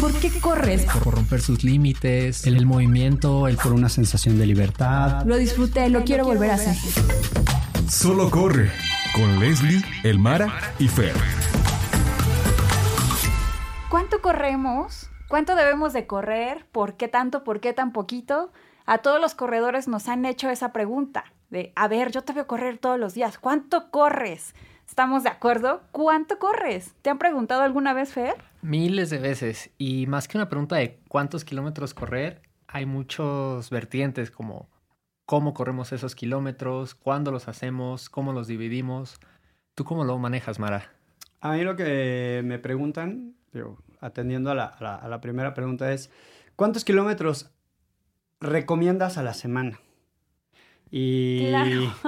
¿Por qué corres? Por romper sus límites, el, el movimiento, el por una sensación de libertad. Lo disfruté, lo quiero volver a hacer. Solo corre con Leslie, Elmara y Fer. ¿Cuánto corremos? ¿Cuánto debemos de correr? ¿Por qué tanto? ¿Por qué tan poquito? A todos los corredores nos han hecho esa pregunta de, a ver, yo te veo correr todos los días, ¿cuánto corres? ¿Estamos de acuerdo? ¿Cuánto corres? ¿Te han preguntado alguna vez, Fer? Miles de veces. Y más que una pregunta de cuántos kilómetros correr, hay muchos vertientes como cómo corremos esos kilómetros, cuándo los hacemos, cómo los dividimos. ¿Tú cómo lo manejas, Mara? A mí lo que me preguntan, atendiendo a la, a la primera pregunta es, ¿cuántos kilómetros recomiendas a la semana? Y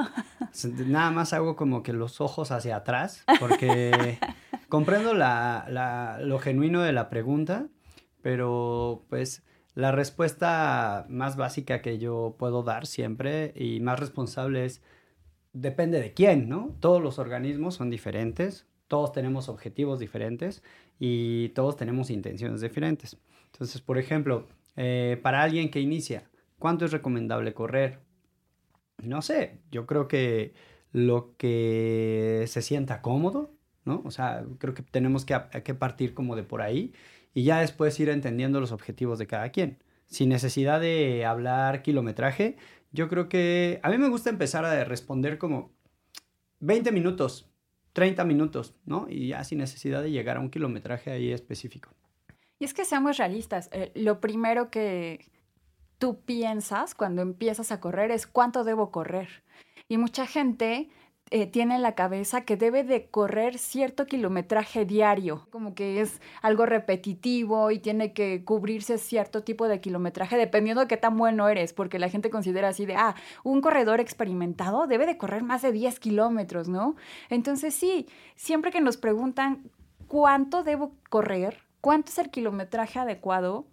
Claro. nada más hago como que los ojos hacia atrás, porque comprendo la, la- lo genuino de la pregunta, pero pues la respuesta más básica que yo puedo dar siempre y más responsable es, depende de quién, ¿no? Todos los organismos son diferentes, todos tenemos objetivos diferentes y todos tenemos intenciones diferentes. Entonces, por ejemplo, eh, para alguien que inicia, ¿cuánto es recomendable correr? No sé, yo creo que lo que se sienta cómodo, ¿no? O sea, creo que tenemos que, que partir como de por ahí y ya después ir entendiendo los objetivos de cada quien. Sin necesidad de hablar kilometraje, yo creo que a mí me gusta empezar a responder como 20 minutos, 30 minutos, ¿no? Y ya sin necesidad de llegar a un kilometraje ahí específico. Y es que seamos realistas. eh, lo primero que tú piensas cuando empiezas a correr es cuánto debo correr. Y mucha gente eh, tiene en la cabeza que debe de correr cierto kilometraje diario, como que es algo repetitivo y tiene que cubrirse cierto tipo de kilometraje dependiendo de qué tan bueno eres, porque la gente considera así de, ah, un corredor experimentado debe de correr más de 10 kilómetros, ¿no? Entonces sí, siempre que nos preguntan cuánto debo correr, cuánto es el kilometraje adecuado,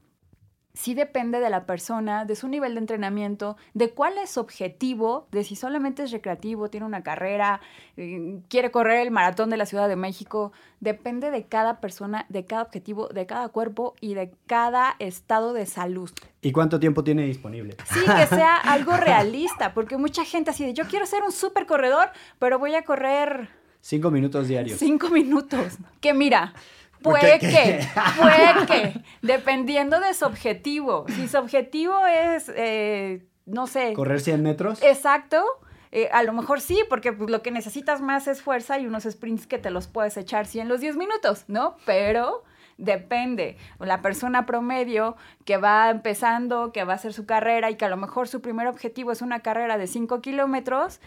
sí depende de la persona, de su nivel de entrenamiento, de cuál es su objetivo, de si solamente es recreativo, tiene una carrera, eh, quiere correr el maratón de la Ciudad de México. Depende de cada persona, de cada objetivo, de cada cuerpo y de cada estado de salud. ¿Y cuánto tiempo tiene disponible? Sí, que sea algo realista, porque mucha gente así de, yo quiero ser un super corredor, pero voy a correr Cinco minutos diarios. cinco minutos. Que mira, ¿Por puede que, puede que, dependiendo de su objetivo. Si su objetivo es, eh, no sé, ¿Correr 100 metros? exacto, eh, a lo mejor sí, porque pues, lo que necesitas más es fuerza y unos sprints que te los puedes echar sí en los 10 minutos, ¿no? Pero depende. La persona promedio que va empezando, que va a hacer su carrera y que a lo mejor su primer objetivo es una carrera de 5 kilómetros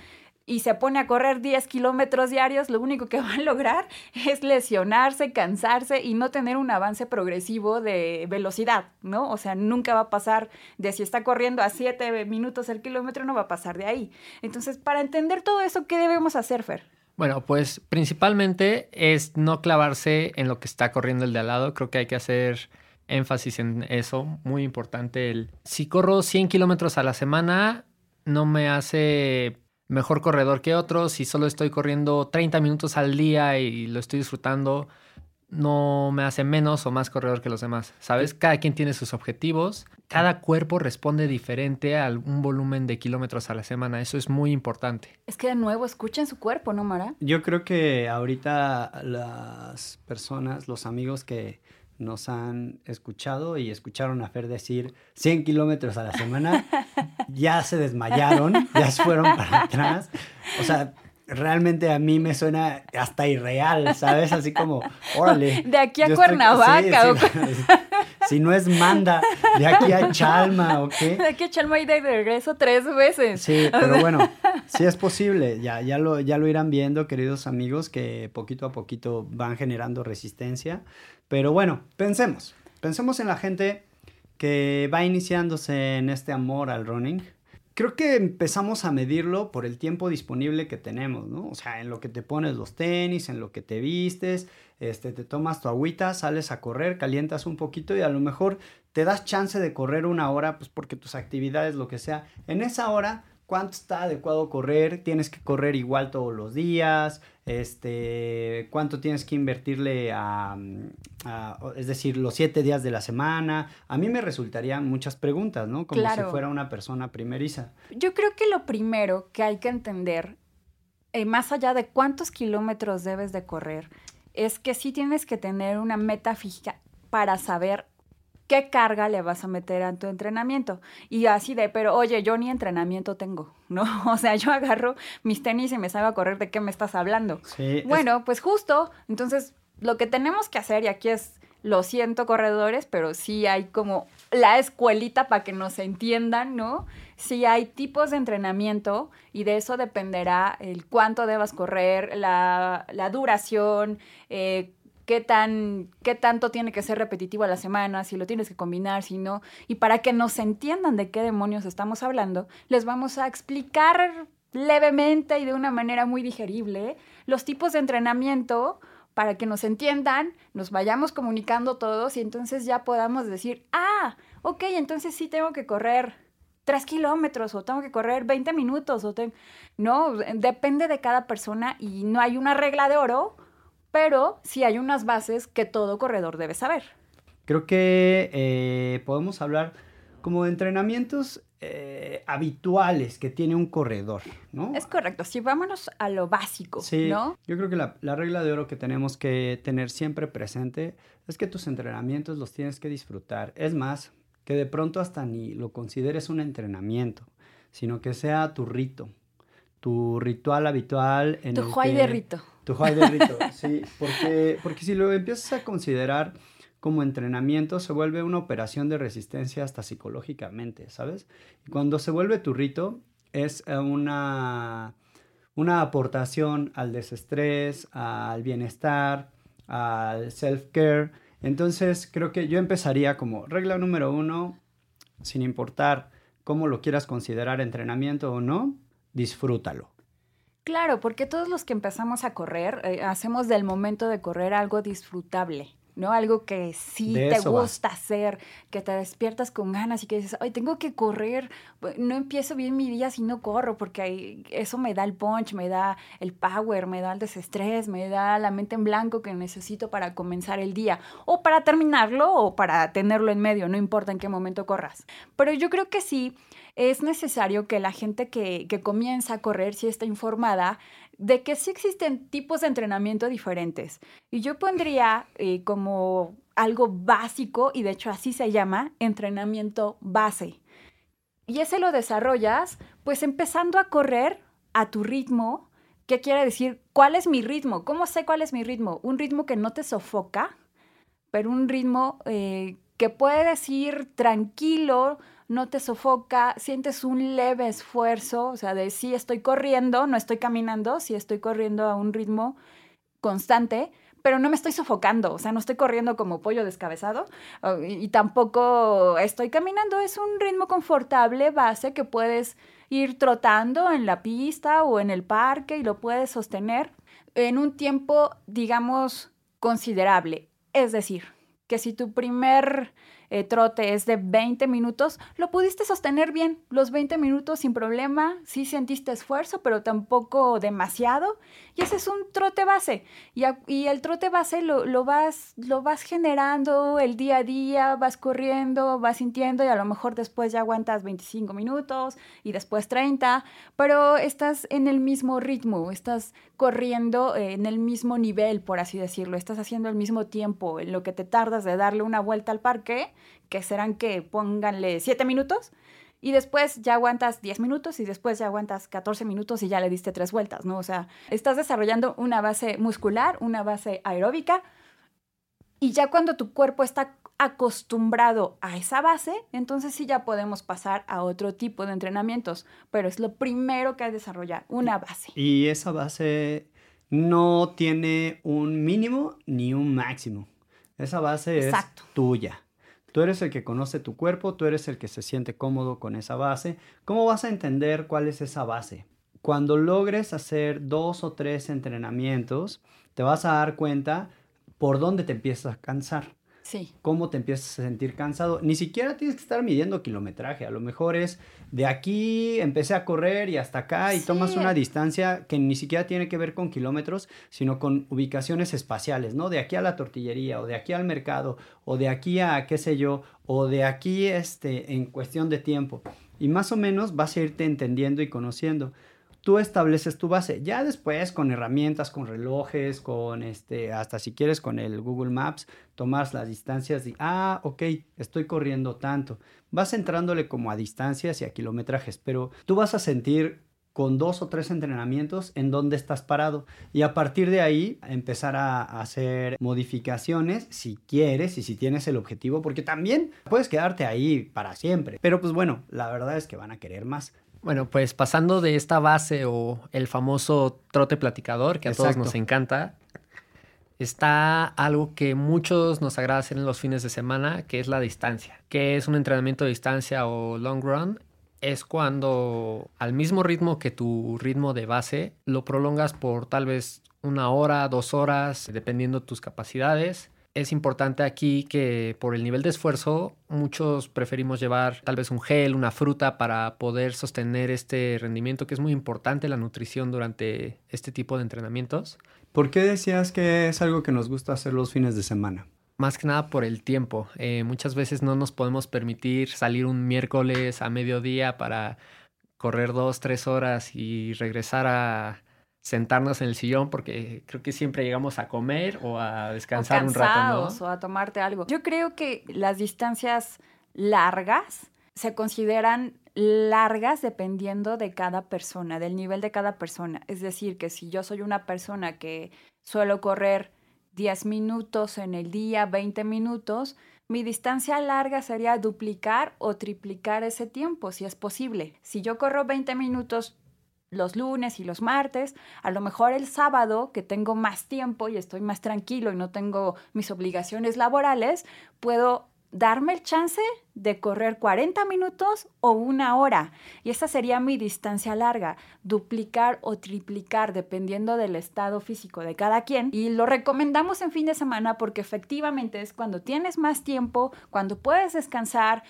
y se pone a correr 10 kilómetros diarios, lo único que va a lograr es lesionarse, cansarse y no tener un avance progresivo de velocidad, ¿no? O sea, nunca va a pasar de si está corriendo a 7 minutos el kilómetro, no va a pasar de ahí. Entonces, para entender todo eso, ¿qué debemos hacer, Fer? Bueno, pues principalmente es no clavarse en lo que está corriendo el de al lado. Creo que hay que hacer énfasis en eso. Muy importante. El, si corro 100 kilómetros a la semana, no me hace mejor corredor que otros. Si solo estoy corriendo 30 minutos al día y lo estoy disfrutando, no me hace menos o más corredor que los demás. ¿Sabes? Cada quien tiene sus objetivos. Cada cuerpo responde diferente a un volumen de kilómetros a la semana. Eso es muy importante. Es que de nuevo escuchen su cuerpo, ¿no, Mara? Yo creo que ahorita las personas, los amigos que nos han escuchado y escucharon a Fer decir 100 kilómetros a la semana, ya se desmayaron, ya se fueron para atrás. O sea, realmente a mí me suena hasta irreal, ¿sabes? Así como, órale. De aquí a estoy- Cuernavaca, sí, sí, si no es Manda, de aquí a Chalma, ¿o qué? De aquí a Chalma y de regreso tres veces. Sí, pero bueno, sí es posible. Ya, ya, lo, ya lo irán viendo, queridos amigos, que poquito a poquito van generando resistencia. Pero bueno, pensemos. Pensemos en la gente que va iniciándose en este amor al running. Creo que empezamos a medirlo por el tiempo disponible que tenemos, ¿no? O sea, en lo que te pones los tenis, en lo que te vistes, este, te tomas tu agüita, sales a correr, calientas un poquito y a lo mejor te das chance de correr una hora, pues porque tus actividades, lo que sea, en esa hora cuánto está adecuado correr, tienes que correr igual todos los días, este, cuánto tienes que invertirle a, a- es decir, los siete días de la semana. A mí me resultarían muchas preguntas, ¿no? Como Claro. si fuera una persona primeriza. Yo creo que lo primero que hay que entender, eh, más allá de cuántos kilómetros debes de correr, es que sí tienes que tener una meta fija para saber qué carga le vas a meter a tu entrenamiento. Y así de, pero oye, yo ni entrenamiento tengo, ¿no? O sea, yo agarro mis tenis y me salgo a correr, ¿de qué me estás hablando? Sí, es- Bueno, pues justo, entonces lo que tenemos que hacer, y aquí es, lo siento corredores, pero sí hay como la escuelita para que nos entiendan, ¿no? Sí hay tipos de entrenamiento y de eso dependerá el cuánto debas correr, la, la duración, eh, qué, tan, qué tanto tiene que ser repetitivo a la semana, si lo tienes que combinar, si no. Y para que nos entiendan de qué demonios estamos hablando, les vamos a explicar levemente y de una manera muy digerible los tipos de entrenamiento para que nos entiendan, nos vayamos comunicando todos y entonces ya podamos decir, ah, ok, entonces sí tengo que correr tres kilómetros o tengo que correr 20 minutos o ten-". no, depende de cada persona y no hay una regla de oro, pero sí hay unas bases que todo corredor debe saber. Creo que eh, podemos hablar como de entrenamientos eh, habituales que tiene un corredor, ¿no? Es correcto, sí, vámonos a lo básico, Sí, ¿no? yo creo que la, la regla de oro que tenemos que tener siempre presente es que tus entrenamientos los tienes que disfrutar. Es más, que de pronto hasta ni lo consideres un entrenamiento, sino que sea tu rito, tu ritual habitual. En Tu el que- de rito. Tu juay de rito, sí, porque, porque si lo empiezas a considerar como entrenamiento, se vuelve una operación de resistencia hasta psicológicamente, ¿sabes? Y cuando se vuelve tu rito, es eh, una, una aportación al desestrés, al bienestar, al self-care. Entonces, creo que yo empezaría como regla número uno, sin importar cómo lo quieras considerar entrenamiento o no, disfrútalo. Claro, porque todos los que empezamos a correr, eh, hacemos del momento de correr algo disfrutable, ¿no? Algo que sí De te va. gusta hacer, que te despiertas con ganas y que dices, ay, tengo que correr, no empiezo bien mi día si no corro, porque ahí- eso me da el punch, me da el power, me da el desestrés, me da la mente en blanco que necesito para comenzar el día, o para terminarlo, o para tenerlo en medio, no importa en qué momento corras. Pero yo creo que sí es necesario que la gente que, que comienza a correr sí esté informada de que sí existen tipos de entrenamiento diferentes. Y yo pondría eh, como algo básico, y de hecho así se llama, entrenamiento base. Y ese lo desarrollas pues empezando a correr a tu ritmo. ¿Qué quiere decir? ¿Cuál es mi ritmo? ¿Cómo sé cuál es mi ritmo? Un ritmo que no te sofoca, pero un ritmo eh, que puedes ir tranquilo, no te sofoca, sientes un leve esfuerzo, o sea, de sí estoy corriendo, no estoy caminando, sí estoy corriendo a un ritmo constante, pero no me estoy sofocando, o sea, no estoy corriendo como pollo descabezado o- y, y tampoco estoy caminando, es un ritmo confortable, base que puedes ir trotando en la pista o en el parque y lo puedes sostener en un tiempo, digamos, considerable. Es decir, que si tu primer eh, trote es de 20 minutos, lo pudiste sostener bien, los 20 minutos sin problema, sí sentiste esfuerzo, pero tampoco demasiado, y ese es un trote base, y, el trote base lo, lo vas, lo vas generando el día a día, vas corriendo, vas sintiendo, y a lo mejor después ya aguantas 25 minutos, y después 30, pero estás en el mismo ritmo, estás corriendo eh, en el mismo nivel, por así decirlo, estás haciendo el mismo tiempo en lo que te tardas de darle una vuelta al parque, que serán que pónganle 7 minutos, y después ya aguantas 10 minutos y después ya aguantas 14 minutos y ya le diste tres vueltas, ¿no? O sea, estás desarrollando una base muscular, una base aeróbica, y ya cuando tu cuerpo está acostumbrado a esa base, entonces sí ya podemos pasar a otro tipo de entrenamientos, pero es lo primero que hay que desarrollar, una base. Y esa base no tiene un mínimo ni un máximo. Esa base Exacto. es tuya. Tú eres el que conoce tu cuerpo, tú eres el que se siente cómodo con esa base. ¿Cómo vas a entender cuál es esa base? Cuando logres hacer dos o tres entrenamientos, te vas a dar cuenta por dónde te empiezas a cansar. Sí. cómo te empiezas a sentir cansado. Ni siquiera tienes que estar midiendo kilometraje. A lo mejor es de aquí empecé a correr y hasta acá y Sí. tomas una distancia que ni siquiera tiene que ver con kilómetros, sino con ubicaciones espaciales, ¿no? De aquí a la tortillería o de aquí al mercado o de aquí a qué sé yo o de aquí este en cuestión de tiempo. Y más o menos vas a irte entendiendo y conociendo tú estableces tu base. Ya después con herramientas, con relojes, con este, hasta si quieres con el Google Maps, tomas las distancias y, ah, ok, estoy corriendo tanto. Vas entrándole como a distancias y a kilometrajes, pero tú vas a sentir con dos o tres entrenamientos en dónde estás parado y a partir de ahí empezar a hacer modificaciones si quieres y si tienes el objetivo porque también puedes quedarte ahí para siempre pero pues bueno la verdad es que van a querer más Bueno, pues pasando de esta base o el famoso trote platicador que a todos nos encanta, está algo que muchos nos agrada hacer en los fines de semana, que es la distancia. que es un entrenamiento de distancia o long run? Es cuando al mismo ritmo que tu ritmo de base, lo prolongas por tal vez una hora, dos horas, dependiendo tus capacidades. Es importante aquí que por el nivel de esfuerzo muchos preferimos llevar tal vez un gel, una fruta para poder sostener este rendimiento que es muy importante la nutrición durante este tipo de entrenamientos. ¿Por qué decías que es algo que nos gusta hacer los fines de semana? Más que nada por el tiempo. Eh, muchas veces no nos podemos permitir salir un miércoles a mediodía para correr dos, tres horas y regresar a sentarnos en el sillón porque creo que siempre llegamos a comer o a descansar o un rato, ¿no? o a tomarte algo. Yo creo que las distancias largas se consideran largas dependiendo de cada persona, del nivel de cada persona. Es decir, que si yo soy una persona que suelo correr 10 minutos en el día, 20 minutos, mi distancia larga sería duplicar o triplicar ese tiempo, si es posible. Si yo corro 20 minutos los lunes y los martes, a lo mejor el sábado, que tengo más tiempo y estoy más tranquilo y no tengo mis obligaciones laborales, puedo darme el chance de correr 40 minutos o una hora. Y esa sería mi distancia larga, duplicar o triplicar dependiendo del estado físico de cada quien. Y lo recomendamos en fin de semana porque efectivamente es cuando tienes más tiempo, cuando puedes descansar,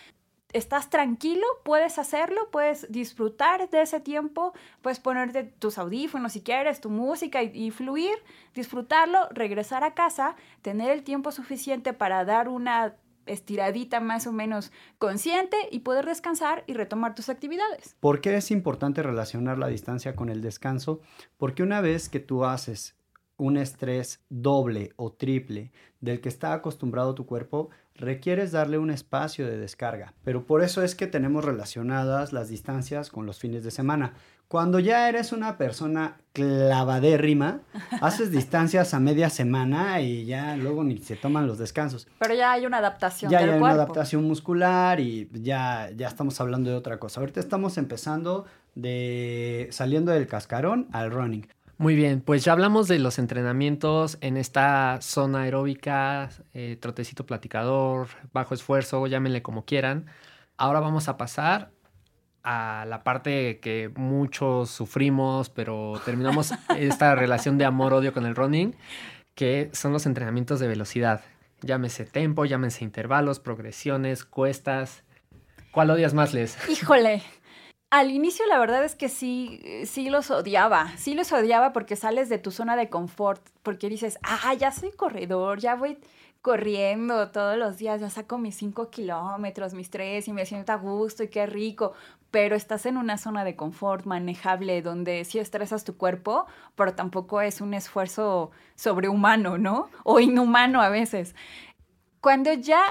estás tranquilo, puedes hacerlo, puedes disfrutar de ese tiempo, puedes ponerte tus audífonos si quieres, tu música y, fluir, disfrutarlo, regresar a casa, tener el tiempo suficiente para dar una estiradita más o menos consciente y poder descansar y retomar tus actividades. ¿Por qué es importante relacionar la distancia con el descanso? Porque una vez que tú haces un estrés doble o triple del que está acostumbrado tu cuerpo, requieres darle un espacio de descarga. Pero por eso es que tenemos relacionadas las distancias con los fines de semana. Cuando ya eres una persona clavadérrima, haces distancias a media semana y ya luego ni se toman los descansos. Pero ya hay una adaptación ya del hay cuerpo. una adaptación muscular y ya, ya estamos hablando de otra cosa. Ahorita estamos empezando de saliendo del cascarón al running. Muy bien, pues ya hablamos de los entrenamientos en esta zona aeróbica, eh, trotecito platicador, bajo esfuerzo, llámenle como quieran. Ahora vamos a pasar a la parte que muchos sufrimos, pero terminamos esta relación de amor-odio con el running, que son los entrenamientos de velocidad. Llámese tempo, llámese intervalos, progresiones, cuestas. ¿Cuál odias más, Les? Híjole, al inicio la verdad es que sí, sí los odiaba, sí los odiaba porque sales de tu zona de confort, porque dices, ah, ya soy corredor, ya voy corriendo todos los días, ya saco mis 5 kilómetros, mis 3 y me siento a gusto y qué rico, pero estás en una zona de confort manejable donde sí estresas tu cuerpo, pero tampoco es un esfuerzo sobrehumano, ¿no? O inhumano a veces. Cuando ya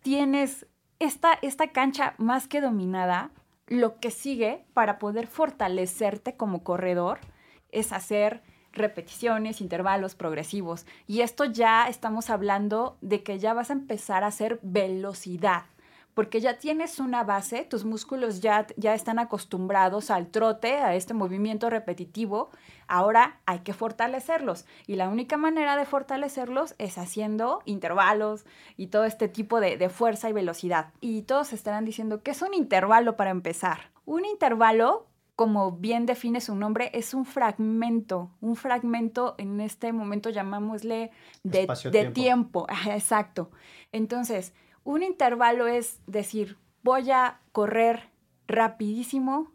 tienes esta, esta cancha más que dominada, lo que sigue para poder fortalecerte como corredor es hacer repeticiones, intervalos progresivos. Y esto ya estamos hablando de que ya vas a empezar a hacer velocidad, porque ya tienes una base, tus músculos ya, ya están acostumbrados al trote, a este movimiento repetitivo. Ahora hay que fortalecerlos. Y la única manera de fortalecerlos es haciendo intervalos y todo este tipo de, de fuerza y velocidad. Y todos estarán diciendo que es un intervalo para empezar. Un intervalo como bien define su nombre, es un fragmento, un fragmento en este momento llamámosle de, de tiempo. Exacto. Entonces, un intervalo es decir, voy a correr rapidísimo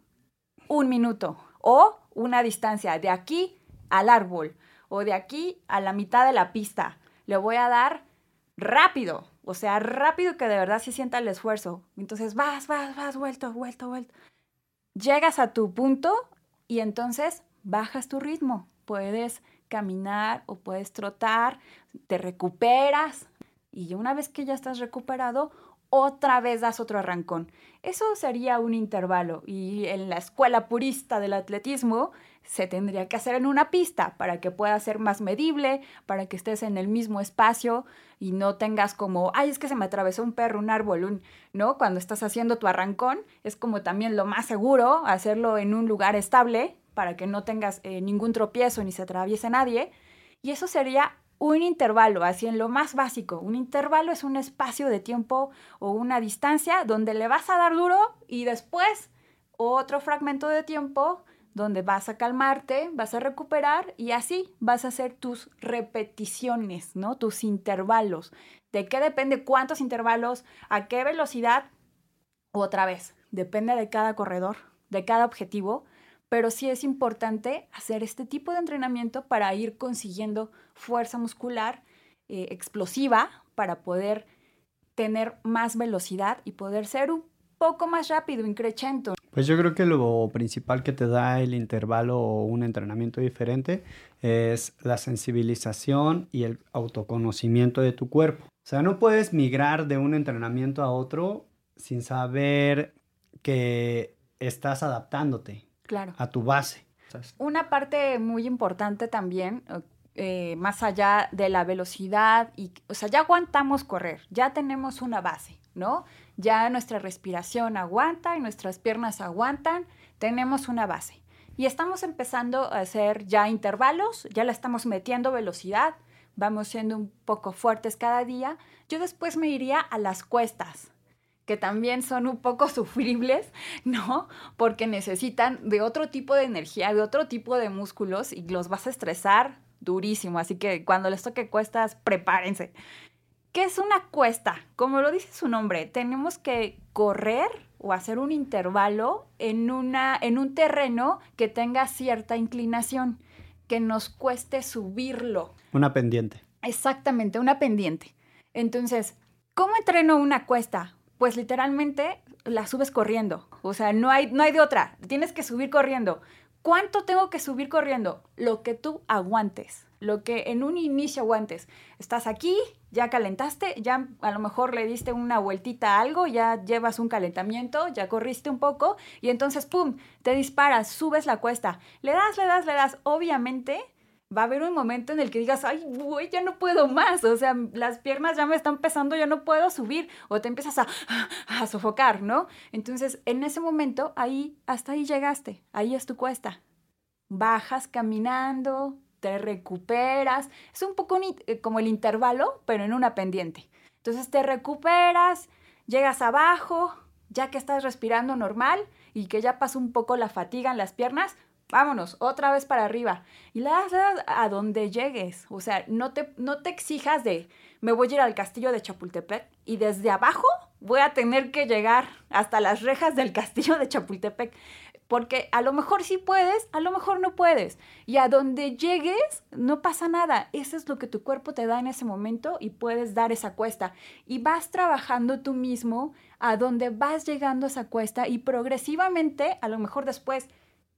un minuto o una distancia de aquí al árbol o de aquí a la mitad de la pista. Le voy a dar rápido, o sea, rápido que de verdad se sienta el esfuerzo. Entonces vas, vas, vas, vuelto, vuelto, vuelto. Llegas a tu punto y entonces bajas tu ritmo. Puedes caminar o puedes trotar, te recuperas y una vez que ya estás recuperado, otra vez das otro arrancón. Eso sería un intervalo y en la escuela purista del atletismo se tendría que hacer en una pista para que pueda ser más medible, para que estés en el mismo espacio y no tengas como, ay, es que se me atravesó un perro, un árbol, un, ¿no? Cuando estás haciendo tu arrancón, es como también lo más seguro hacerlo en un lugar estable para que no tengas eh, ningún tropiezo ni se atraviese nadie. Y eso sería un intervalo, así en lo más básico. Un intervalo es un espacio de tiempo o una distancia donde le vas a dar duro y después otro fragmento de tiempo donde vas a calmarte, vas a recuperar y así vas a hacer tus repeticiones, ¿no? Tus intervalos. ¿De qué depende cuántos intervalos? ¿A qué velocidad? Otra vez, depende de cada corredor, de cada objetivo, pero sí es importante hacer este tipo de entrenamiento para ir consiguiendo fuerza muscular eh, explosiva para poder tener más velocidad y poder ser un poco más rápido, increchento. Pues yo creo que lo principal que te da el intervalo o un entrenamiento diferente es la sensibilización y el autoconocimiento de tu cuerpo. O sea, no puedes migrar de un entrenamiento a otro sin saber que estás adaptándote Claro. a tu base. Una parte muy importante también, eh, más allá de la velocidad, y, o sea, ya aguantamos correr, ya tenemos una base, ¿no? Ya nuestra respiración aguanta y nuestras piernas aguantan, tenemos una base. Y estamos empezando a hacer ya intervalos, ya le estamos metiendo velocidad, vamos siendo un poco fuertes cada día. Yo después me iría a las cuestas, que también son un poco sufribles, ¿no? Porque necesitan de otro tipo de energía, de otro tipo de músculos y los vas a estresar durísimo. Así que cuando les toque cuestas, prepárense. ¿Qué es una cuesta? Como lo dice su nombre, tenemos que correr o hacer un intervalo en, una, en un terreno que tenga cierta inclinación, que nos cueste subirlo. Una pendiente. Exactamente, una pendiente. Entonces, ¿cómo entreno una cuesta? Pues literalmente la subes corriendo. O sea, no hay, no hay de otra. Tienes que subir corriendo. ¿Cuánto tengo que subir corriendo? Lo que tú aguantes. Lo que en un inicio aguantes. Estás aquí, ya calentaste, ya a lo mejor le diste una vueltita a algo, ya llevas un calentamiento, ya corriste un poco y entonces, ¡pum!, te disparas, subes la cuesta. Le das, le das, le das. Obviamente va a haber un momento en el que digas, ay, güey, ya no puedo más, o sea, las piernas ya me están pesando, ya no puedo subir, o te empiezas a, a sofocar, ¿no? Entonces, en ese momento, ahí, hasta ahí llegaste, ahí es tu cuesta. Bajas caminando, te recuperas, es un poco eh, como el intervalo, pero en una pendiente. Entonces, te recuperas, llegas abajo, ya que estás respirando normal y que ya pasó un poco la fatiga en las piernas, vámonos, otra vez para arriba. Y le das a donde llegues. O sea, no te, no te exijas de, me voy a ir al castillo de Chapultepec y desde abajo voy a tener que llegar hasta las rejas del castillo de Chapultepec. Porque a lo mejor sí puedes, a lo mejor no puedes. Y a donde llegues, no pasa nada. Eso es lo que tu cuerpo te da en ese momento y puedes dar esa cuesta. Y vas trabajando tú mismo a donde vas llegando esa cuesta y progresivamente, a lo mejor después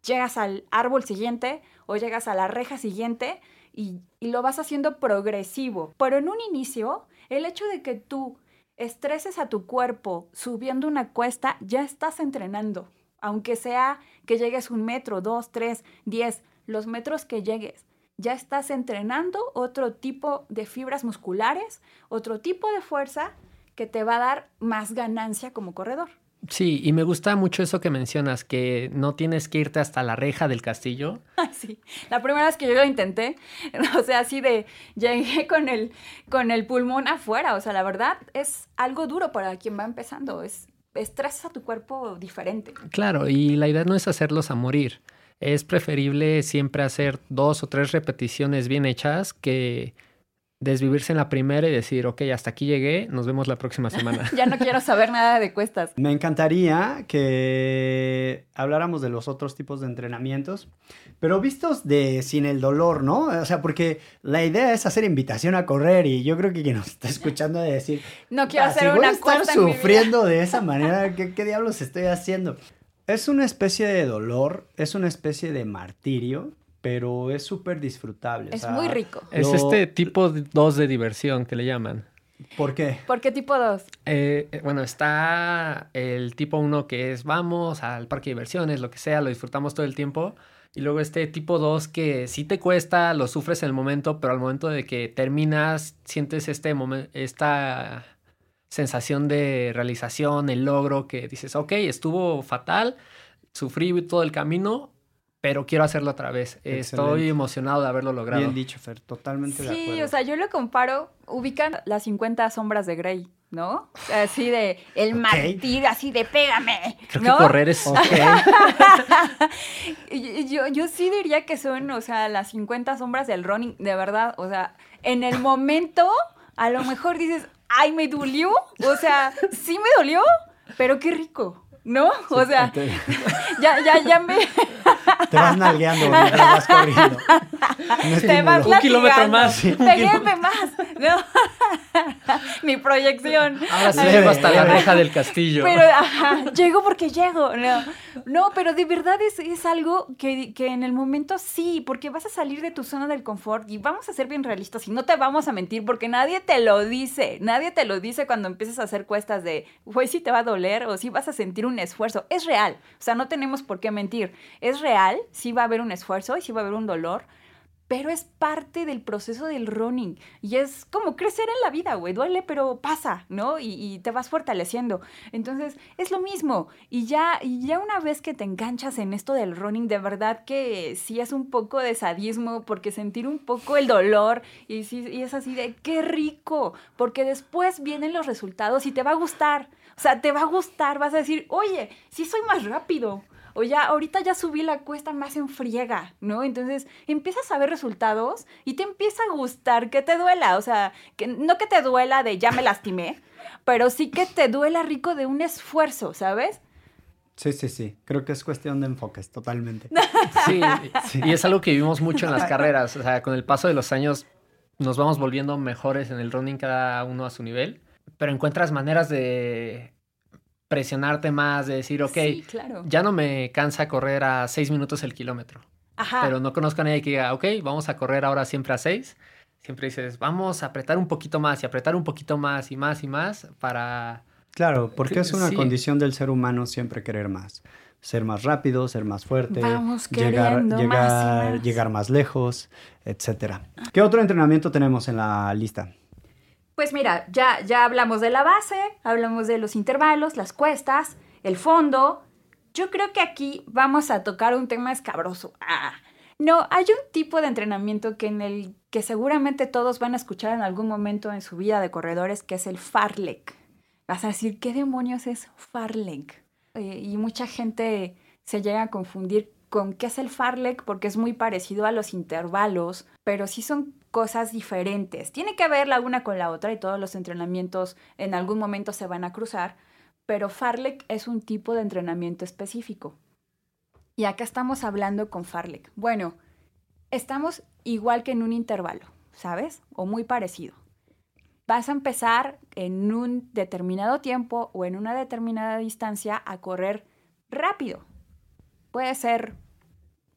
llegas al árbol siguiente o llegas a la reja siguiente y, lo vas haciendo progresivo. Pero en un inicio, el hecho de que tú estreses a tu cuerpo subiendo una cuesta, ya estás entrenando. Aunque sea que llegues un metro, dos, tres, diez, los metros que llegues, ya estás entrenando otro tipo de fibras musculares, otro tipo de fuerza que te va a dar más ganancia como corredor. Sí, y me gusta mucho eso que mencionas, que no tienes que irte hasta la reja del castillo. Sí, la primera vez que yo lo intenté, o sea, así de, llegué con el, con el pulmón afuera, o sea, la verdad es algo duro para quien va empezando, es, estresas a tu cuerpo diferente. Claro, y la idea no es hacerlos a morir. Es preferible siempre hacer dos o tres repeticiones bien hechas que desvivirse en la primera y decir, ok, hasta aquí llegué, nos vemos la próxima semana. ya no quiero saber nada de cuestas. Me encantaría que habláramos de los otros tipos de entrenamientos, pero vistos de sin el dolor, ¿no? O sea, porque la idea es hacer invitación a correr y yo creo que quien nos está escuchando de decir, no quiero "Ah, hacer si voy una a estar cuesta en mi vida". sufriendo de esa manera, ¿qué, ¿qué diablos estoy haciendo? Es una especie de dolor, es una especie de martirio, pero es súper disfrutable. o Es sea, muy rico. Es Lo- este tipo 2 de diversión que le llaman. ¿Por qué? ¿Por qué tipo 2? Eh, eh, bueno, está el tipo 1 que es vamos al parque de diversiones, lo que sea, lo disfrutamos todo el tiempo. Y luego este tipo 2 que sí te cuesta, lo sufres en el momento, pero al momento de que terminas, sientes este momen- esta sensación de realización, el logro, que dices, ok, estuvo fatal, sufrí todo el camino, pero quiero hacerlo otra vez. Estoy emocionado de haberlo logrado. Bien dicho, Fer, totalmente de Sí, acuerdo. o sea, yo lo comparo, ubican las 50 sombras de Grey, ¿no? Así de el Ok. martirio, así de pégame, Creo ¿no? que correr es... Yo, yo sí diría que son, o sea, las 50 sombras del running, de verdad, o sea, en el momento, a lo mejor dices, ay, me dolió, o sea, sí me dolió, pero qué rico, ¿no? O sea, te, ya, ya, ya me... te vas nalgueando mientras vas corriendo. Un Te vas Un kilómetro más. Péguenme más, ¿no? Mi proyección. Ahora sí llego hasta la reja del castillo. Pero, ajá, llego porque llego. No, no pero de verdad es, es algo que, que en el momento sí, porque vas a salir de tu zona del confort y vamos a ser bien realistas y no te vamos a mentir porque nadie te lo dice. Nadie te lo dice cuando empiezas a hacer cuestas de, güey, sí te va a doler o sí vas a sentir un esfuerzo. Es real. O sea, no tenemos por qué mentir. Es real, sí va a haber un esfuerzo y sí va a haber un dolor. Pero es parte del proceso del running. Y es como crecer en la vida, güey. Duele, pero pasa, ¿no? Y, y te vas fortaleciendo. Entonces, es lo mismo. Y ya, y ya una vez que te enganchas en esto del running, de verdad que sí es un poco de sadismo, porque sentir un poco el dolor y, sí, y es así de qué rico, porque después vienen los resultados y te va a gustar. O sea, te va a gustar, vas a decir, oye, sí soy más rápido. O ya, ahorita ya subí la cuesta más en friega, ¿no? Entonces empiezas a ver resultados y te empieza a gustar que te duela. O sea, que no que te duela de ya me lastimé, pero sí que te duela rico de un esfuerzo, ¿sabes? Sí, sí, sí. Creo que es cuestión de enfoques, totalmente. Sí, y es algo que vivimos mucho en las carreras. O sea, con el paso de los años nos vamos volviendo mejores en el running cada uno a su nivel, pero encuentras maneras de presionarte más, de decir, ok, Sí, claro. ya no me cansa correr a seis minutos el kilómetro, Ajá. pero no conozco a nadie que diga, ok, vamos a correr ahora siempre a seis. Siempre dices, vamos a apretar un poquito más y apretar un poquito más y más y más para... Claro, porque es una Sí. condición del ser humano siempre querer más. Ser más rápido, ser más fuerte, Vamos llegar, más llegar, más. llegar más lejos, etcétera. ¿Qué otro entrenamiento tenemos en la lista? Pues mira, ya, ya hablamos de la base, hablamos de los intervalos, las cuestas, el fondo. Yo creo que aquí vamos a tocar un tema escabroso. Ah, no, hay un tipo de entrenamiento que en el que seguramente todos van a escuchar en algún momento en su vida de corredores, que es el farlek. Vas a decir, ¿qué demonios es farlek? Eh, y mucha gente se llega a confundir con qué es el farlek porque es muy parecido a los intervalos, pero sí son cosas diferentes. Tiene que ver la una con la otra y todos los entrenamientos en algún momento se van a cruzar, pero farlek es un tipo de entrenamiento específico. Y acá estamos hablando con farlek. Bueno, estamos igual que en un intervalo, ¿sabes? O muy parecido. Vas a empezar en un determinado tiempo o en una determinada distancia a correr rápido. Puede ser,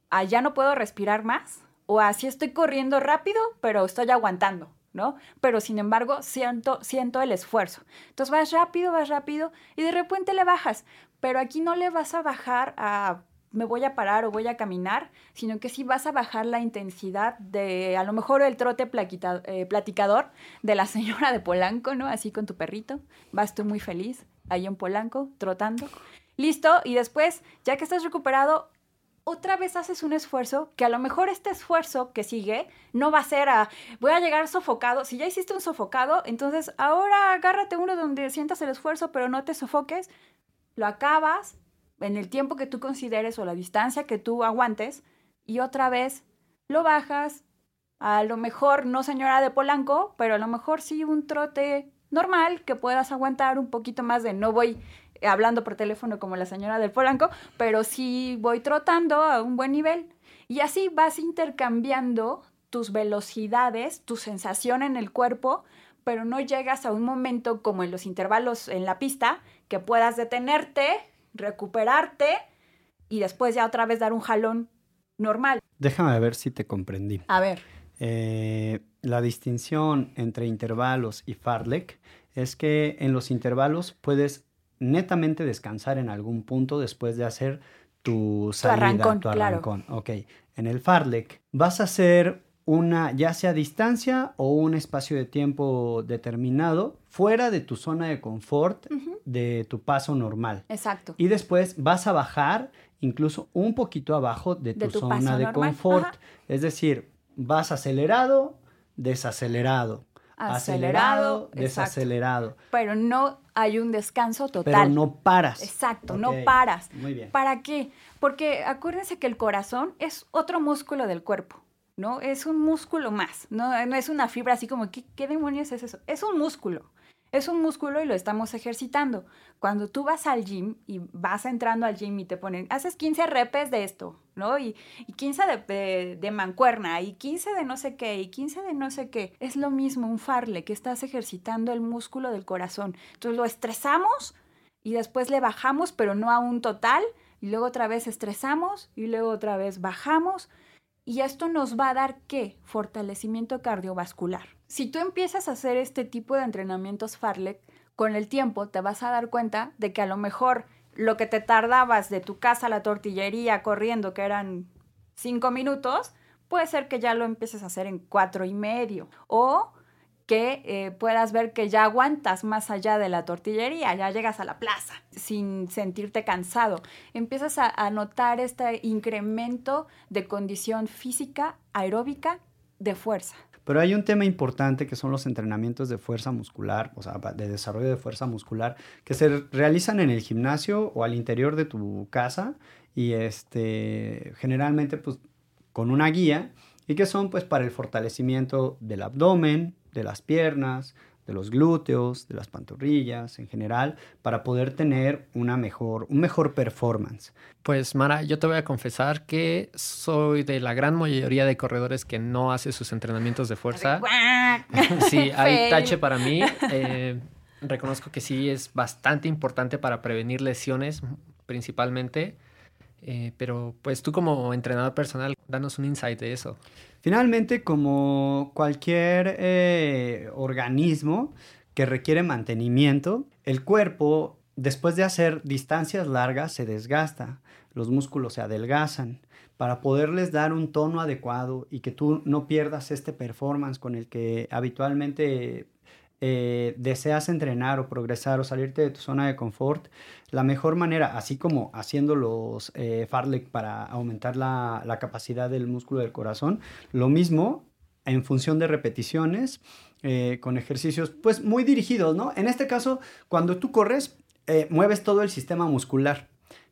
allá no puedo respirar más, o así estoy corriendo rápido, pero estoy aguantando, ¿no? Pero sin embargo, siento, siento el esfuerzo. Entonces vas rápido, vas rápido, y de repente le bajas. Pero aquí no le vas a bajar a me voy a parar o voy a caminar, sino que sí vas a bajar la intensidad de a lo mejor el trote eh, platicador de la señora de Polanco, ¿no? Así con tu perrito. Vas tú muy feliz ahí en Polanco, trotando. Listo, y después, ya que estás recuperado, otra vez haces un esfuerzo que a lo mejor este esfuerzo que sigue no va a ser a voy a llegar sofocado. Si ya hiciste un sofocado, entonces ahora agárrate uno donde sientas el esfuerzo, pero no te sofoques. lo acabas en el tiempo que tú consideres o la distancia que tú aguantes y otra vez lo bajas. A lo mejor no señora de Polanco, pero a lo mejor sí un trote normal que puedas aguantar un poquito más de no voy hablando por teléfono como la señora del Polanco, pero sí voy trotando a un buen nivel. Y así vas intercambiando tus velocidades, tu sensación en el cuerpo, pero no llegas a un momento como en los intervalos en la pista que puedas detenerte, recuperarte y después ya otra vez dar un jalón normal. Déjame ver si te comprendí. A ver. Eh, la distinción entre intervalos y fartlek es que en los intervalos puedes netamente descansar en algún punto después de hacer tu salida, tu arrancón. Ok. En el fartlek vas a hacer una, ya sea distancia o un espacio de tiempo determinado fuera de tu zona de confort de tu paso normal. Exacto. Y después vas a bajar incluso un poquito abajo de tu, zona de confort. Es decir, vas acelerado, desacelerado. Acelerado, desacelerado. Pero no hay un descanso total. Pero no paras. Exacto, no paras. Muy bien. ¿Para qué? Porque acuérdense que el corazón es otro músculo del cuerpo. ¿no? Es un músculo más, no, no es una fibra así como, ¿qué, ¿qué, demonios es eso? Es un músculo. Es un músculo y lo estamos ejercitando. Cuando tú vas al gym y vas entrando al gym y te ponen, haces 15 repes de esto, Y, y 15 de, de, mancuerna, y 15 de no sé qué, y 15 de no sé qué. Es lo mismo un farle, que estás ejercitando el músculo del corazón. Entonces lo estresamos y después le bajamos, pero no a un total, y luego otra vez estresamos y luego otra vez bajamos. Y esto nos va a dar qué? Fortalecimiento cardiovascular. Si tú empiezas a hacer este tipo de entrenamientos Farlek, con el tiempo te vas a dar cuenta de que a lo mejor lo que te tardabas de tu casa a la tortillería corriendo, que eran cinco minutos, puede ser que ya lo empieces a hacer en cuatro y medio. O que eh, puedas ver que ya aguantas más allá de la tortillería, ya llegas a la plaza sin sentirte cansado. Empiezas a, a notar este incremento de condición física, aeróbica, de fuerza. Pero hay un tema importante que son los entrenamientos de fuerza muscular, o sea, de desarrollo de fuerza muscular, que se realizan en el gimnasio o al interior de tu casa y este, generalmente pues con una guía y que son pues para el fortalecimiento del abdomen, de las piernas, de los glúteos, de las pantorrillas en general, para poder tener una mejor, un mejor performance. Pues Mara, yo te voy a confesar que soy de la gran mayoría de corredores que no hace sus entrenamientos de fuerza. sí, hay tache para mí. Eh, reconozco que sí es bastante importante para prevenir lesiones principalmente. Eh, pero pues tú como entrenador personal, danos un insight de eso. Finalmente, como cualquier eh, organismo que requiere mantenimiento, el cuerpo, después de hacer distancias largas, se desgasta, los músculos se adelgazan. Para poderles dar un tono adecuado y que tú no pierdas este performance con el que habitualmente eh, deseas entrenar o progresar o salirte de tu zona de confort, la mejor manera, así como haciendo los eh, para aumentar la, la, capacidad del músculo del corazón, lo mismo en función de repeticiones, eh, con ejercicios pues muy dirigidos, ¿no? En este caso, cuando tú corres, eh, mueves todo el sistema muscular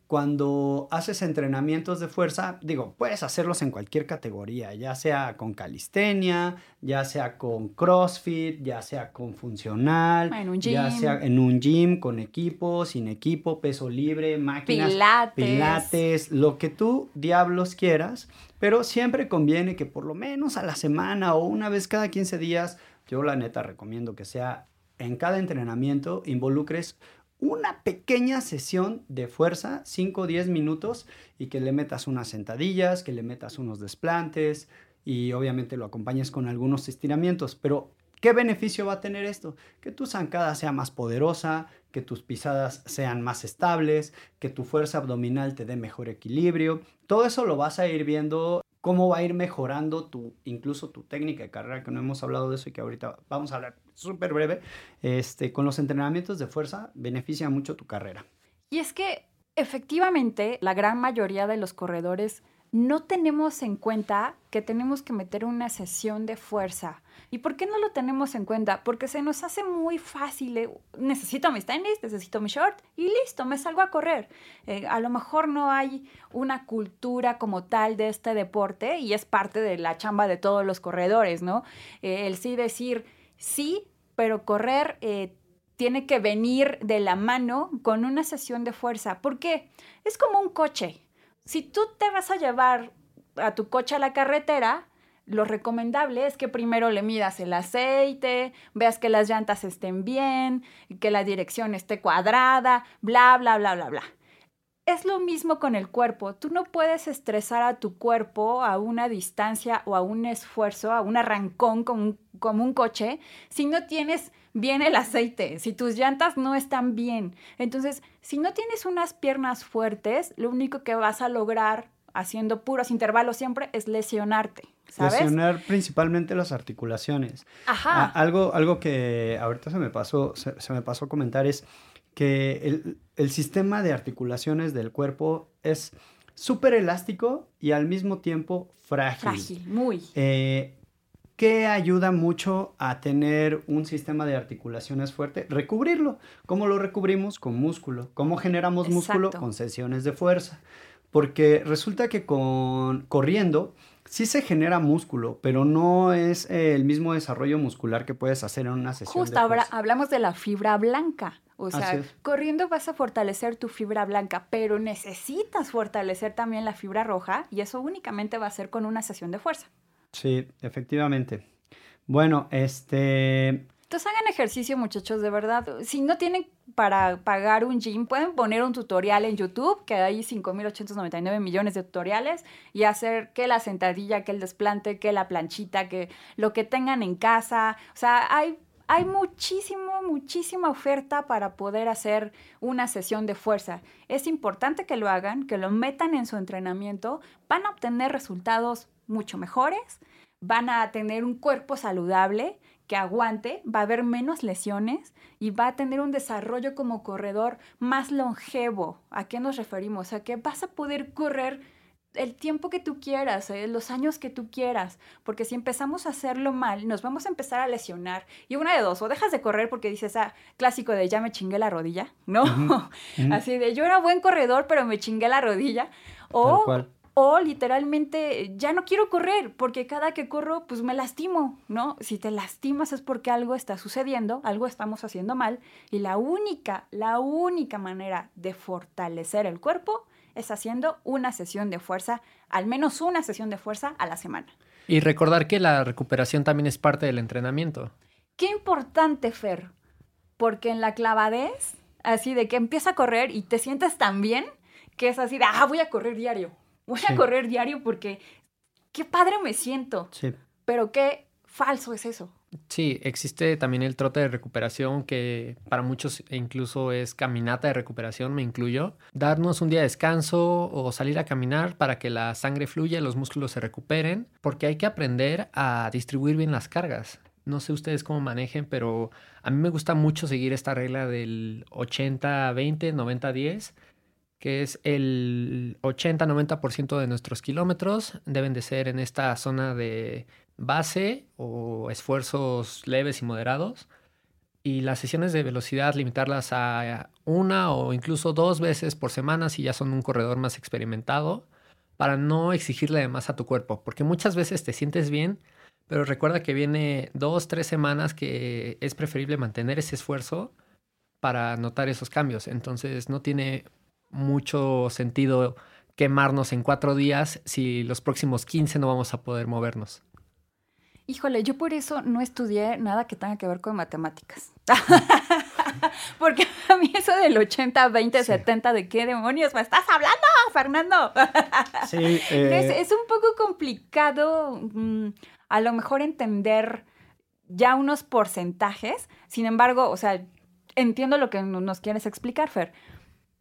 cuando haces entrenamientos de fuerza, digo, puedes hacerlos en cualquier categoría, ya sea con calistenia, ya sea con CrossFit, ya sea con funcional, ya sea en un gym, con equipo, sin equipo, peso libre, máquinas, pilates. pilates, lo que tú diablos quieras, pero siempre conviene que por lo menos a la semana o una vez cada 15 días, yo la neta recomiendo que sea en cada entrenamiento involucres una pequeña sesión de fuerza, 5 o 10 minutos, y que le metas unas sentadillas, que le metas unos desplantes y obviamente lo acompañes con algunos estiramientos. Pero, ¿qué beneficio va a tener esto? Que tu zancada sea más poderosa, que tus pisadas sean más estables, que tu fuerza abdominal te dé mejor equilibrio. Todo eso lo vas a ir viendo cómo va a ir mejorando tu, incluso tu técnica de carrera, que no hemos hablado de eso y que ahorita vamos a hablar súper breve, este, con los entrenamientos de fuerza beneficia mucho tu carrera. Y es que efectivamente la gran mayoría de los corredores no tenemos en cuenta que tenemos que meter una sesión de fuerza ¿Y por qué no lo tenemos en cuenta? Porque se nos hace muy fácil, eh, necesito mis tenis, necesito mi short y listo, me salgo a correr. Eh, a lo mejor no hay una cultura como tal de este deporte y es parte de la chamba de todos los corredores, ¿no? Eh, el sí decir sí, pero correr tiene que venir de la mano con una sesión de fuerza. ¿Por qué? Es como un coche. Si tú te vas a llevar a tu coche a la carretera, lo recomendable es que primero le midas el aceite, veas que las llantas estén bien, que la dirección esté cuadrada, bla, bla, bla, bla, bla. Es lo mismo con el cuerpo. Tú no puedes estresar a tu cuerpo a una distancia o a un esfuerzo, a un arrancón como un, como un coche, si no tienes bien el aceite, si tus llantas no están bien. Entonces, si no tienes unas piernas fuertes, lo único que vas a lograr haciendo puros intervalos siempre es lesionarte. ¿Sabes? Lesionar principalmente las articulaciones. Ajá. algo, algo que ahorita se me pasó, se, me pasó a comentar es que el, sistema de articulaciones del cuerpo es súper elástico y al mismo tiempo frágil. Frágil, muy. Eh, ¿Qué ayuda mucho a tener un sistema de articulaciones fuerte? Recubrirlo. ¿Cómo lo recubrimos? Con músculo. ¿Cómo generamos músculo? Con sesiones de fuerza. Porque resulta que con corriendo sí se genera músculo, pero no es eh, el mismo desarrollo muscular que puedes hacer en una sesión. Justo ahora hablamos de la fibra blanca. O sea, corriendo vas a fortalecer tu fibra blanca, pero necesitas fortalecer también la fibra roja y eso únicamente va a ser con una sesión de fuerza. Sí, efectivamente. Bueno, este, entonces hagan ejercicio, muchachos, de verdad. Si no tienen para pagar un gym, pueden poner un tutorial en YouTube, que hay 5.899 millones de tutoriales, y hacer que la sentadilla, que el desplante, que la planchita, que lo que tengan en casa. O sea, hay, hay muchísimo, muchísima oferta para poder hacer una sesión de fuerza. Es importante que lo hagan, que lo metan en su entrenamiento. Van a obtener resultados mucho mejores, van a tener un cuerpo saludable que aguante, va a haber menos lesiones y va a tener un desarrollo como corredor más longevo. ¿A qué nos referimos? A que vas a poder correr el tiempo que tú quieras, eh, los años que tú quieras, porque si empezamos a hacerlo mal, nos vamos a empezar a lesionar. Y una de dos, o dejas de correr porque dices, ah, clásico de ya me chingué la rodilla, ¿no? Así de yo era buen corredor, pero me chingué la rodilla. O o literalmente ya no quiero correr porque cada que corro pues me lastimo, ¿no? Si te lastimas es porque algo está sucediendo, algo estamos haciendo mal y la única, la única manera de fortalecer el cuerpo es haciendo una sesión de fuerza, al menos una sesión de fuerza a la semana. Y recordar que la recuperación también es parte del entrenamiento. Qué importante, Fer, porque en la clavadez, así de que empieza a correr y te sientes tan bien que es así de, ah, voy a correr diario, voy a correr diario porque qué padre me siento. Sí. Pero qué falso es eso. Sí, existe también el trote de recuperación que para muchos incluso es caminata de recuperación, me incluyo. Darnos un día de descanso o salir a caminar para que la sangre fluya y los músculos se recuperen, porque hay que aprender a distribuir bien las cargas. No sé ustedes cómo manejen, pero a mí me gusta mucho seguir esta regla del 80-20, 90-10 que es el 80-90% de nuestros kilómetros deben de ser en esta zona de base o esfuerzos leves y moderados. Y las sesiones de velocidad limitarlas a una o incluso dos veces por semana si ya son un corredor más experimentado, para no exigirle más a tu cuerpo, porque muchas veces te sientes bien, pero recuerda que viene dos, tres semanas que es preferible mantener ese esfuerzo para notar esos cambios. Entonces no tiene mucho sentido quemarnos en cuatro días si los próximos 15 no vamos a poder movernos. Híjole, yo por eso no estudié nada que tenga que ver con matemáticas. Porque a mí eso del 80, 20, 70, ¿de qué demonios me estás hablando, Fernando? sí, eh, es, un poco complicado mm, a lo mejor entender ya unos porcentajes. Sin embargo, o sea, entiendo lo que nos quieres explicar, Fer.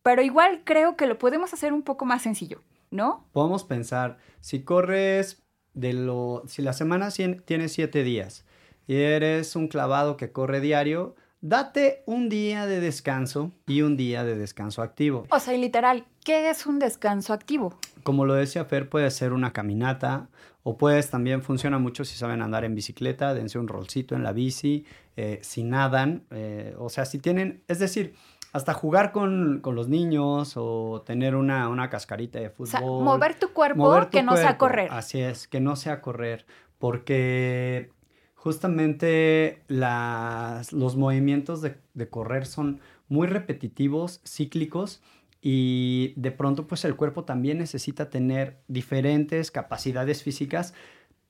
Pero igual creo que lo podemos hacer un poco más sencillo, ¿no? Podemos pensar, si corres de lo, si la semana tiene siete días y eres un clavado que corre diario, date un día de descanso y un día de descanso activo. O sea, literal, ¿qué es un descanso activo? Como lo decía Fer, puede ser una caminata O puedes también, funciona mucho si saben andar en bicicleta, dense un rolcito en la bici, eh, si nadan, eh, o sea, si tienen, es decir, hasta jugar con, con los niños o tener una, una cascarita de fútbol. O sea, mover tu cuerpo mover tu que no sea correr. Así es, que no sea correr, porque justamente las, los movimientos de, de correr son muy repetitivos, cíclicos, y de pronto pues el cuerpo también necesita tener diferentes capacidades físicas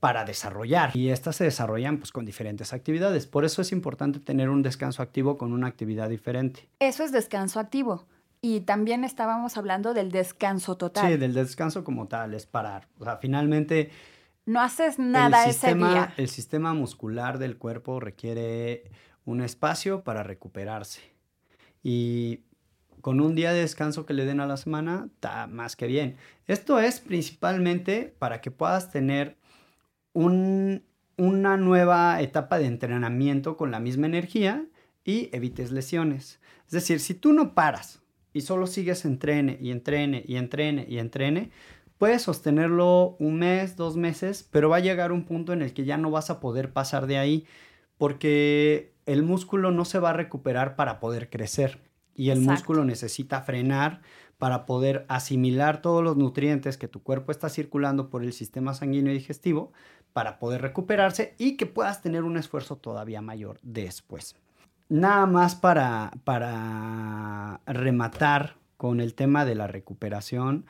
para desarrollar y estas se desarrollan pues con diferentes actividades. Por eso es importante tener un descanso activo con una actividad diferente. Eso es descanso activo. Y también estábamos hablando del descanso total. Sí, del descanso como tal, es parar. O sea, finalmente no haces nada el ese sistema, día. el sistema muscular del cuerpo requiere un espacio para recuperarse. Y con un día de descanso que le den a la semana, está más que bien. Esto es principalmente para que puedas tener un, una nueva etapa de entrenamiento con la misma energía y evites lesiones. Es decir, si tú no paras y solo sigues entrene y entrene y entrene y entrene, puedes sostenerlo un mes, dos meses, pero va a llegar un punto en el que ya no vas a poder pasar de ahí porque el músculo no se va a recuperar para poder crecer y el Exacto. músculo necesita frenar para poder asimilar todos los nutrientes que tu cuerpo está circulando por el sistema sanguíneo y digestivo para poder recuperarse y que puedas tener un esfuerzo todavía mayor después. Nada más para, para rematar con el tema de la recuperación.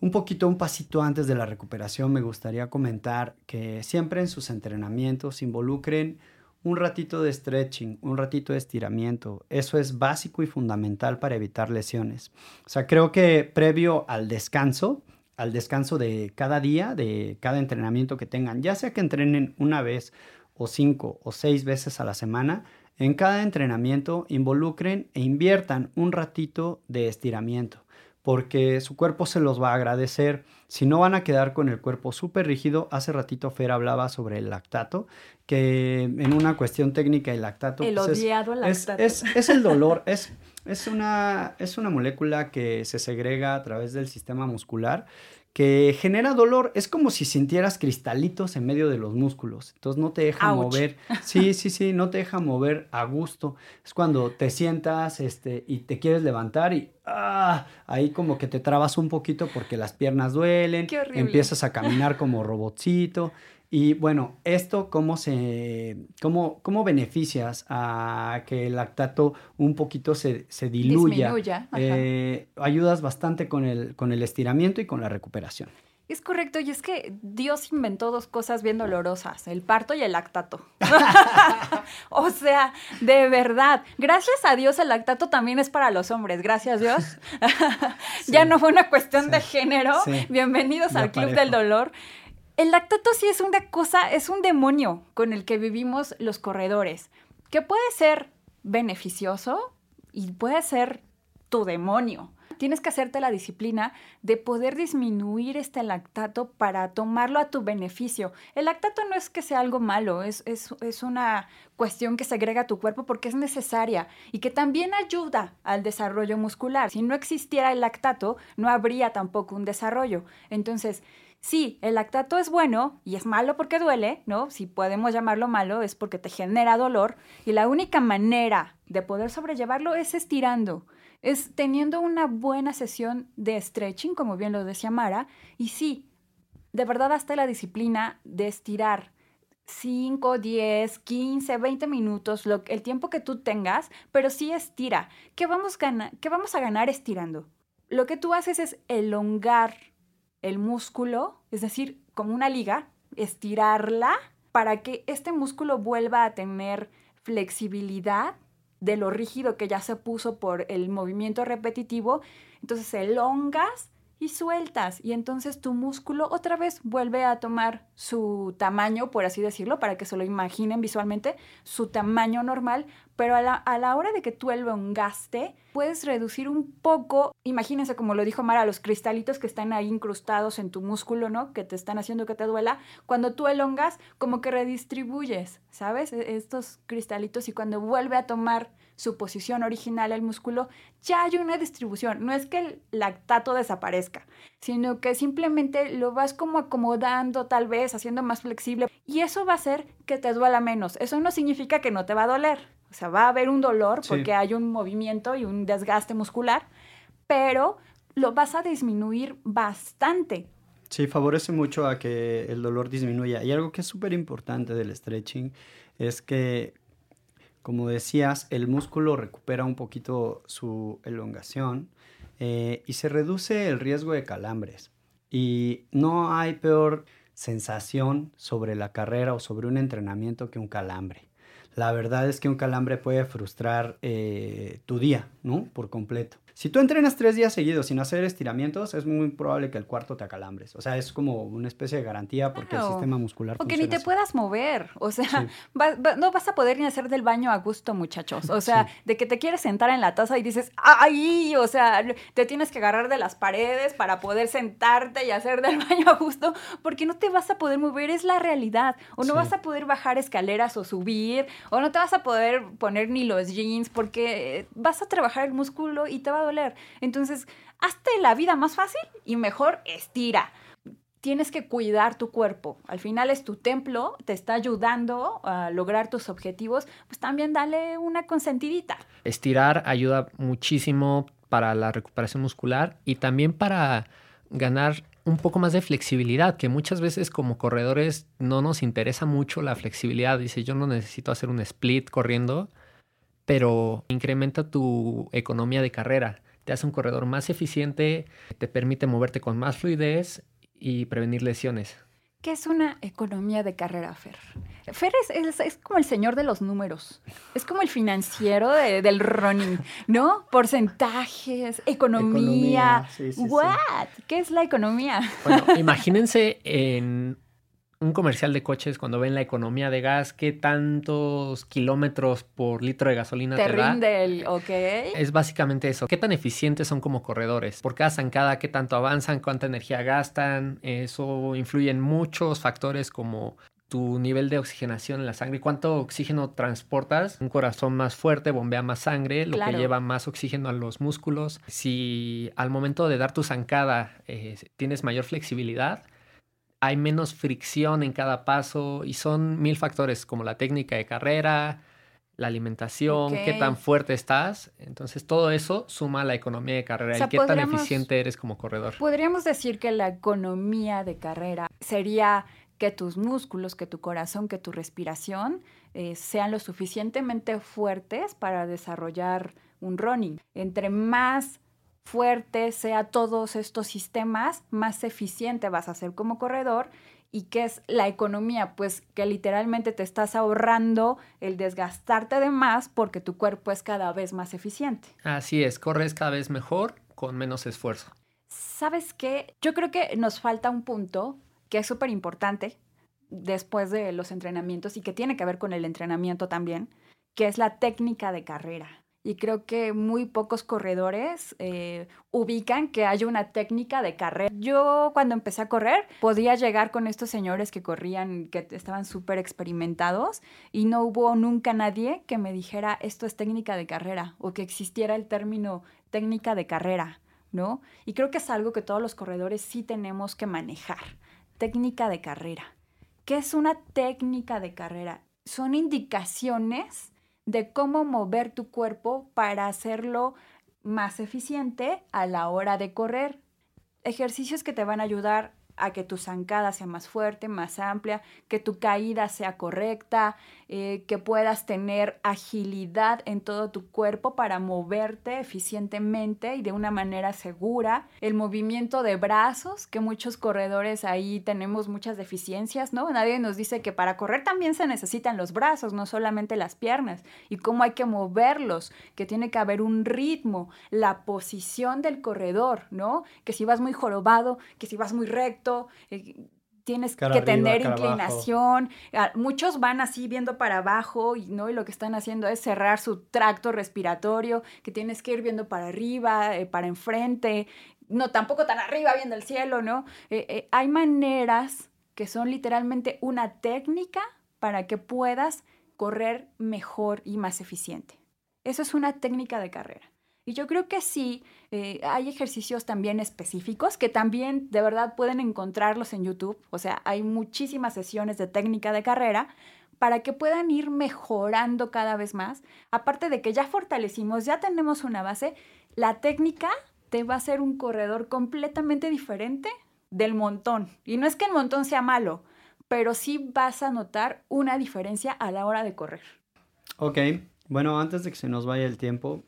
Un poquito, un pasito antes de la recuperación, me gustaría comentar que siempre en sus entrenamientos involucren un ratito de stretching, un ratito de estiramiento. Eso es básico y fundamental para evitar lesiones. O sea, creo que previo al descanso, al descanso de cada día, de cada entrenamiento que tengan, ya sea que entrenen una vez o cinco o seis veces a la semana, en cada entrenamiento involucren e inviertan un ratito de estiramiento porque su cuerpo se los va a agradecer. Si no van a quedar con el cuerpo súper rígido, hace ratito Fer hablaba sobre el lactato, que en una cuestión técnica el lactato... El pues, es- odiado es, lactato. es- es el dolor, es, es, una, es una molécula que se segrega a través del sistema muscular que genera dolor. Es como si sintieras cristalitos en medio de los músculos. Entonces no te deja Ouch. mover. Sí, sí, sí, no te deja mover a gusto. Es cuando te sientas este, y te quieres levantar y ah, ahí como que te trabas un poquito porque las piernas duelen. Qué horrible. Empiezas a caminar como robotcito. Y bueno, esto cómo se, cómo, cómo beneficias a que el lactato un poquito se, se diluya. Disminuya. Eh, ayudas bastante con el, con el estiramiento y con la recuperación. Es correcto, y es que Dios inventó dos cosas bien dolorosas, el parto y el lactato. o sea, de verdad, gracias a Dios el lactato también es para los hombres, gracias Dios. ya no fue una cuestión de género. Sí. Bienvenidos al Club parejo. del Dolor. El lactato sí es una cosa, es un demonio con el que vivimos los corredores, que puede ser beneficioso y puede ser tu demonio. Tienes que hacerte la disciplina de poder disminuir este lactato para tomarlo a tu beneficio. El lactato no es que sea algo malo, es, es, es una cuestión que segrega tu cuerpo porque es necesaria y que también ayuda al desarrollo muscular. Si no existiera el lactato, no habría tampoco un desarrollo. Entonces, Sí, el lactato es bueno y es malo porque duele, ¿no? Si podemos llamarlo malo es porque te genera dolor y la única manera de poder sobrellevarlo es estirando, es teniendo una buena sesión de stretching, como bien lo decía Mara, y sí, de verdad hasta la disciplina de estirar 5, 10, 15, 20 minutos, lo, el tiempo que tú tengas, pero sí estira. ¿Qué vamos, ¿Qué vamos a ganar estirando? Lo que tú haces es elongar el músculo, es decir, como una liga, estirarla para que este músculo vuelva a tener flexibilidad de lo rígido que ya se puso por el movimiento repetitivo. Entonces elongas y sueltas y entonces tu músculo otra vez vuelve a tomar su tamaño, por así decirlo, para que se lo imaginen visualmente, su tamaño normal, pero a la, a la hora de que tú elongaste, puedes reducir un poco, imagínense como lo dijo Mara, los cristalitos que están ahí incrustados en tu músculo, ¿no? Que te están haciendo que te duela. Cuando tú elongas, como que redistribuyes, ¿sabes? E- Estos cristalitos y cuando vuelve a tomar su posición original el músculo, ya hay una distribución. No es que el lactato desaparezca, sino que simplemente lo vas como acomodando tal vez, haciendo más flexible. Y eso va a hacer que te duela menos. Eso no significa que no te va a doler. O sea, va a haber un dolor porque hay un movimiento y un desgaste muscular, pero lo vas a disminuir bastante. Sí, favorece mucho a que el dolor disminuya. Y algo que es súper importante del stretching es que, como decías, el músculo recupera un poquito su elongación eh, y se reduce el riesgo de calambres. Y no hay peor sensación sobre la carrera o sobre un entrenamiento que un calambre. La verdad es que un calambre puede frustrar eh, tu día, ¿no? Por completo. Si tú entrenas tres días seguidos sin hacer estiramientos, es muy probable que el cuarto te acalambres. O sea, es como una especie de garantía porque el sistema muscular. Porque ni te puedas mover. O sea, no vas a poder ni hacer del baño a gusto, muchachos. O sea, de que te quieres sentar en la taza y dices, ¡ay! O sea, te tienes que agarrar de las paredes para poder sentarte y hacer del baño a gusto, porque no te vas a poder mover, es la realidad. O no vas a poder bajar escaleras o subir, o no te vas a poder poner ni los jeans, porque vas a trabajar el músculo y te va doler. Entonces, hazte la vida más fácil y mejor estira. Tienes que cuidar tu cuerpo. Al final es tu templo, te está ayudando a lograr tus objetivos. Pues también dale una consentidita. Estirar ayuda muchísimo para la recuperación muscular y también para ganar un poco más de flexibilidad, que muchas veces como corredores no nos interesa mucho la flexibilidad. Dice, yo no necesito hacer un split corriendo, pero incrementa tu economía de carrera. Te hace un corredor más eficiente, te permite moverte con más fluidez y prevenir lesiones. ¿Qué es una economía de carrera, Fer? Fer es, como el señor de los números, es como el financiero del running, ¿no? Porcentajes, economía. ¿What? ¿Qué es la economía? Bueno, imagínense en un comercial de coches cuando ven la economía de gas, qué tantos kilómetros por litro de gasolina te, te rinde el, ok. Es básicamente eso. ¿Qué tan eficientes son como corredores? Por cada zancada, qué tanto avanzan, cuánta energía gastan. Eso influye en muchos factores como tu nivel de oxigenación en la sangre, cuánto oxígeno transportas. Un corazón más fuerte bombea más sangre, lo que lleva más oxígeno a los músculos. Si al momento de dar tu zancada eh, tienes mayor flexibilidad, hay menos fricción en cada paso y son mil factores como la técnica de carrera, la alimentación, qué tan fuerte estás. Entonces todo eso suma a la economía de carrera y qué tan eficiente eres como corredor. Podríamos decir que la economía de carrera sería que tus músculos, que tu corazón, que tu respiración eh, sean lo suficientemente fuertes para desarrollar un running. Entre más fuerte sea todos estos sistemas, más eficiente vas a ser como corredor. ¿Y qué es la economía? Pues que literalmente te estás ahorrando el desgastarte de más porque tu cuerpo es cada vez más eficiente. Así es, corres cada vez mejor con menos esfuerzo. ¿Sabes qué? Yo creo que nos falta un punto que es súper importante después de los entrenamientos y que tiene que ver con el entrenamiento también, que es la técnica de carrera y creo que muy pocos corredores eh, ubican que hay una técnica de carrera. Yo cuando empecé a correr podía llegar con estos señores que corrían, que estaban súper experimentados y no hubo nunca nadie que me dijera esto es técnica de carrera o que existiera el término técnica de carrera, ¿no? Y creo que es algo que todos los corredores sí tenemos que manejar. Técnica de carrera. ¿Qué es una técnica de carrera? Son indicaciones de cómo mover tu cuerpo para hacerlo más eficiente a la hora de correr. Ejercicios que te van a ayudar a que tu zancada sea más fuerte, más amplia, que tu caída sea correcta, eh, que puedas tener agilidad en todo tu cuerpo para moverte eficientemente y de una manera segura. El movimiento de brazos, que muchos corredores ahí tenemos muchas deficiencias, ¿no? Nadie nos dice que para correr también se necesitan los brazos, no solamente las piernas, y cómo hay que moverlos, que tiene que haber un ritmo, la posición del corredor, ¿no? Que si vas muy jorobado, que si vas muy recto, eh, tienes que tener inclinación. Ah, muchos van así viendo para abajo y, ¿no? y lo que están haciendo es cerrar su tracto respiratorio, que tienes que ir viendo para arriba, eh, para enfrente, no tampoco tan arriba viendo el cielo, ¿no? Eh, hay maneras que son literalmente una técnica para que puedas correr mejor y más eficiente. Eso es una técnica de carrera. Y yo creo que sí, eh, hay ejercicios también específicos que también de verdad pueden encontrarlos en YouTube. O sea, hay muchísimas sesiones de técnica de carrera para que puedan ir mejorando cada vez más. Aparte de que ya fortalecimos, ya tenemos una base, la técnica te va a ser un corredor completamente diferente del montón. Y no es que el montón sea malo, pero sí vas a notar una diferencia a la hora de correr. Ok, bueno, antes de que se nos vaya el tiempo,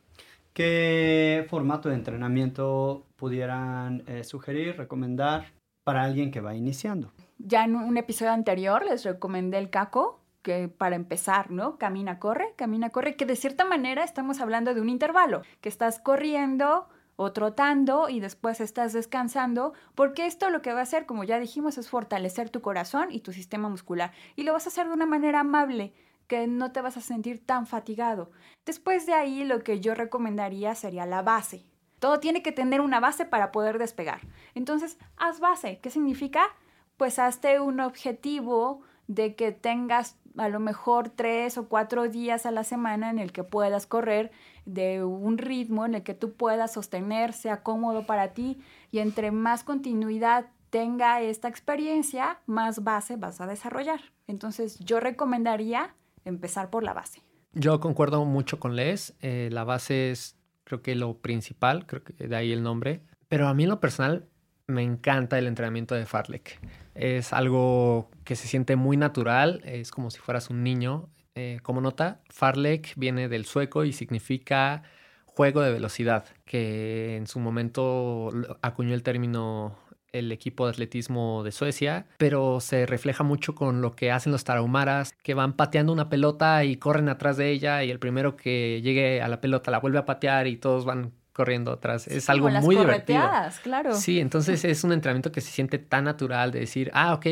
¿qué formato de entrenamiento pudieran eh, sugerir, recomendar para alguien que va iniciando? Ya en un episodio anterior les recomendé el CACO, que para empezar, ¿no? Camina, corre, camina, corre, que de cierta manera estamos hablando de un intervalo, que estás corriendo o trotando y después estás descansando, porque esto lo que va a hacer, como ya dijimos, es fortalecer tu corazón y tu sistema muscular. Y lo vas a hacer de una manera amable, que no te vas a sentir tan fatigado. Después de ahí, lo que yo recomendaría sería la base. Todo tiene que tener una base para poder despegar. Entonces, haz base. ¿Qué significa? Pues hazte un objetivo de que tengas a lo mejor tres o cuatro días a la semana en el que puedas correr de un ritmo en el que tú puedas sostener, sea cómodo para ti y entre más continuidad tenga esta experiencia, más base vas a desarrollar. Entonces yo recomendaría empezar por la base. Yo concuerdo mucho con Les, eh, la base es creo que lo principal, creo que de ahí el nombre, pero a mí en lo personal me encanta el entrenamiento de Farlek. Es algo que se siente muy natural, es como si fueras un niño. Eh, como nota, Farlek viene del sueco y significa juego de velocidad, que en su momento acuñó el término el equipo de atletismo de Suecia, pero se refleja mucho con lo que hacen los tarahumaras, que van pateando una pelota y corren atrás de ella y el primero que llegue a la pelota la vuelve a patear y todos van corriendo atrás. Es algo muy divertido. claro. Sí, entonces es un entrenamiento que se siente tan natural de decir, ah, ok,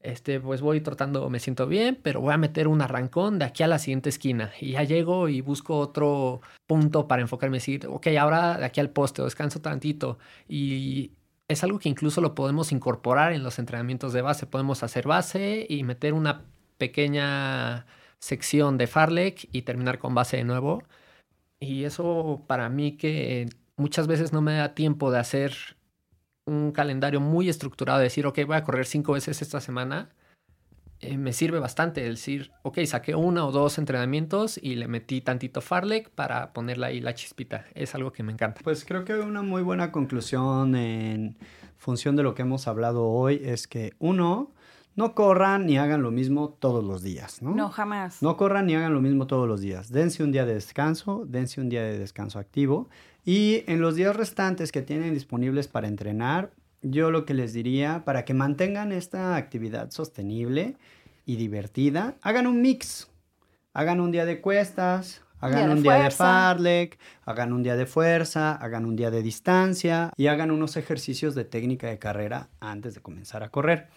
este, pues voy trotando, me siento bien, pero voy a meter un arrancón de aquí a la siguiente esquina. Y ya llego y busco otro punto para enfocarme y decir, ok, ahora de aquí al poste, descanso tantito. Y es algo que incluso lo podemos incorporar en los entrenamientos de base. Podemos hacer base y meter una pequeña sección de Farlek y terminar con base de nuevo. Y eso para mí que muchas veces no me da tiempo de hacer un calendario muy estructurado, de decir, ok, voy a correr cinco veces esta semana, eh, me sirve bastante decir, ok, saqué uno o dos entrenamientos y le metí tantito Farlek para ponerle ahí la chispita. Es algo que me encanta. Pues creo que una muy buena conclusión en función de lo que hemos hablado hoy es que uno, no corran ni hagan lo mismo todos los días, ¿no? No, jamás. No corran ni hagan lo mismo todos los días. Dense un día de descanso, dense un día de descanso activo. Y en los días restantes que tienen disponibles para entrenar, yo lo que les diría, para que mantengan esta actividad sostenible y divertida, hagan un mix. Hagan un día de cuestas, Hagan un día de farlek, hagan un día de fuerza, hagan un día de distancia y hagan unos ejercicios de técnica de carrera antes de comenzar a correr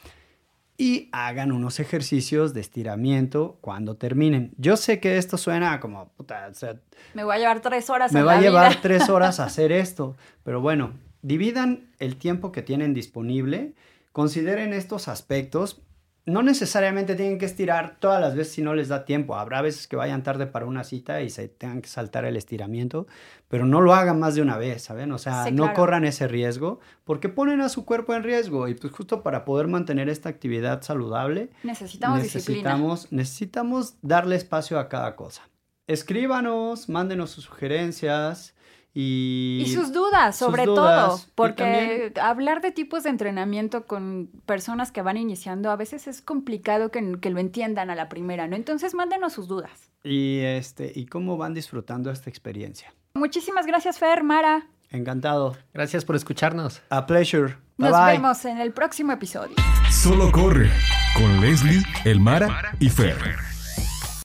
y hagan unos ejercicios de estiramiento cuando terminen. Yo sé que esto suena como, puta, o sea, me voy a llevar tres horas. Me va a llevar tres horas a hacer esto, pero bueno, dividan el tiempo que tienen disponible, consideren estos aspectos no necesariamente tienen que estirar todas las veces si no les da tiempo. Habrá veces que vayan tarde para una cita y se tengan que saltar el estiramiento, pero no lo hagan más de una vez, ¿saben? O sea, no corran ese riesgo porque ponen a su cuerpo en riesgo y pues justo para poder mantener esta actividad saludable necesitamos, necesitamos, necesitamos darle espacio a cada cosa. Escríbanos, mándenos sus sugerencias. Y, sus dudas, sobre todo, porque hablar de tipos de entrenamiento con personas que van iniciando a veces es complicado que, que, lo entiendan a la primera, ¿no? Entonces mándenos sus dudas. Y, este, y cómo van disfrutando esta experiencia. Muchísimas gracias, Fer, Mara. Encantado. Gracias por escucharnos. A pleasure. Nos vemos en el próximo episodio. Solo corre con Leslie, Elmara y Fer.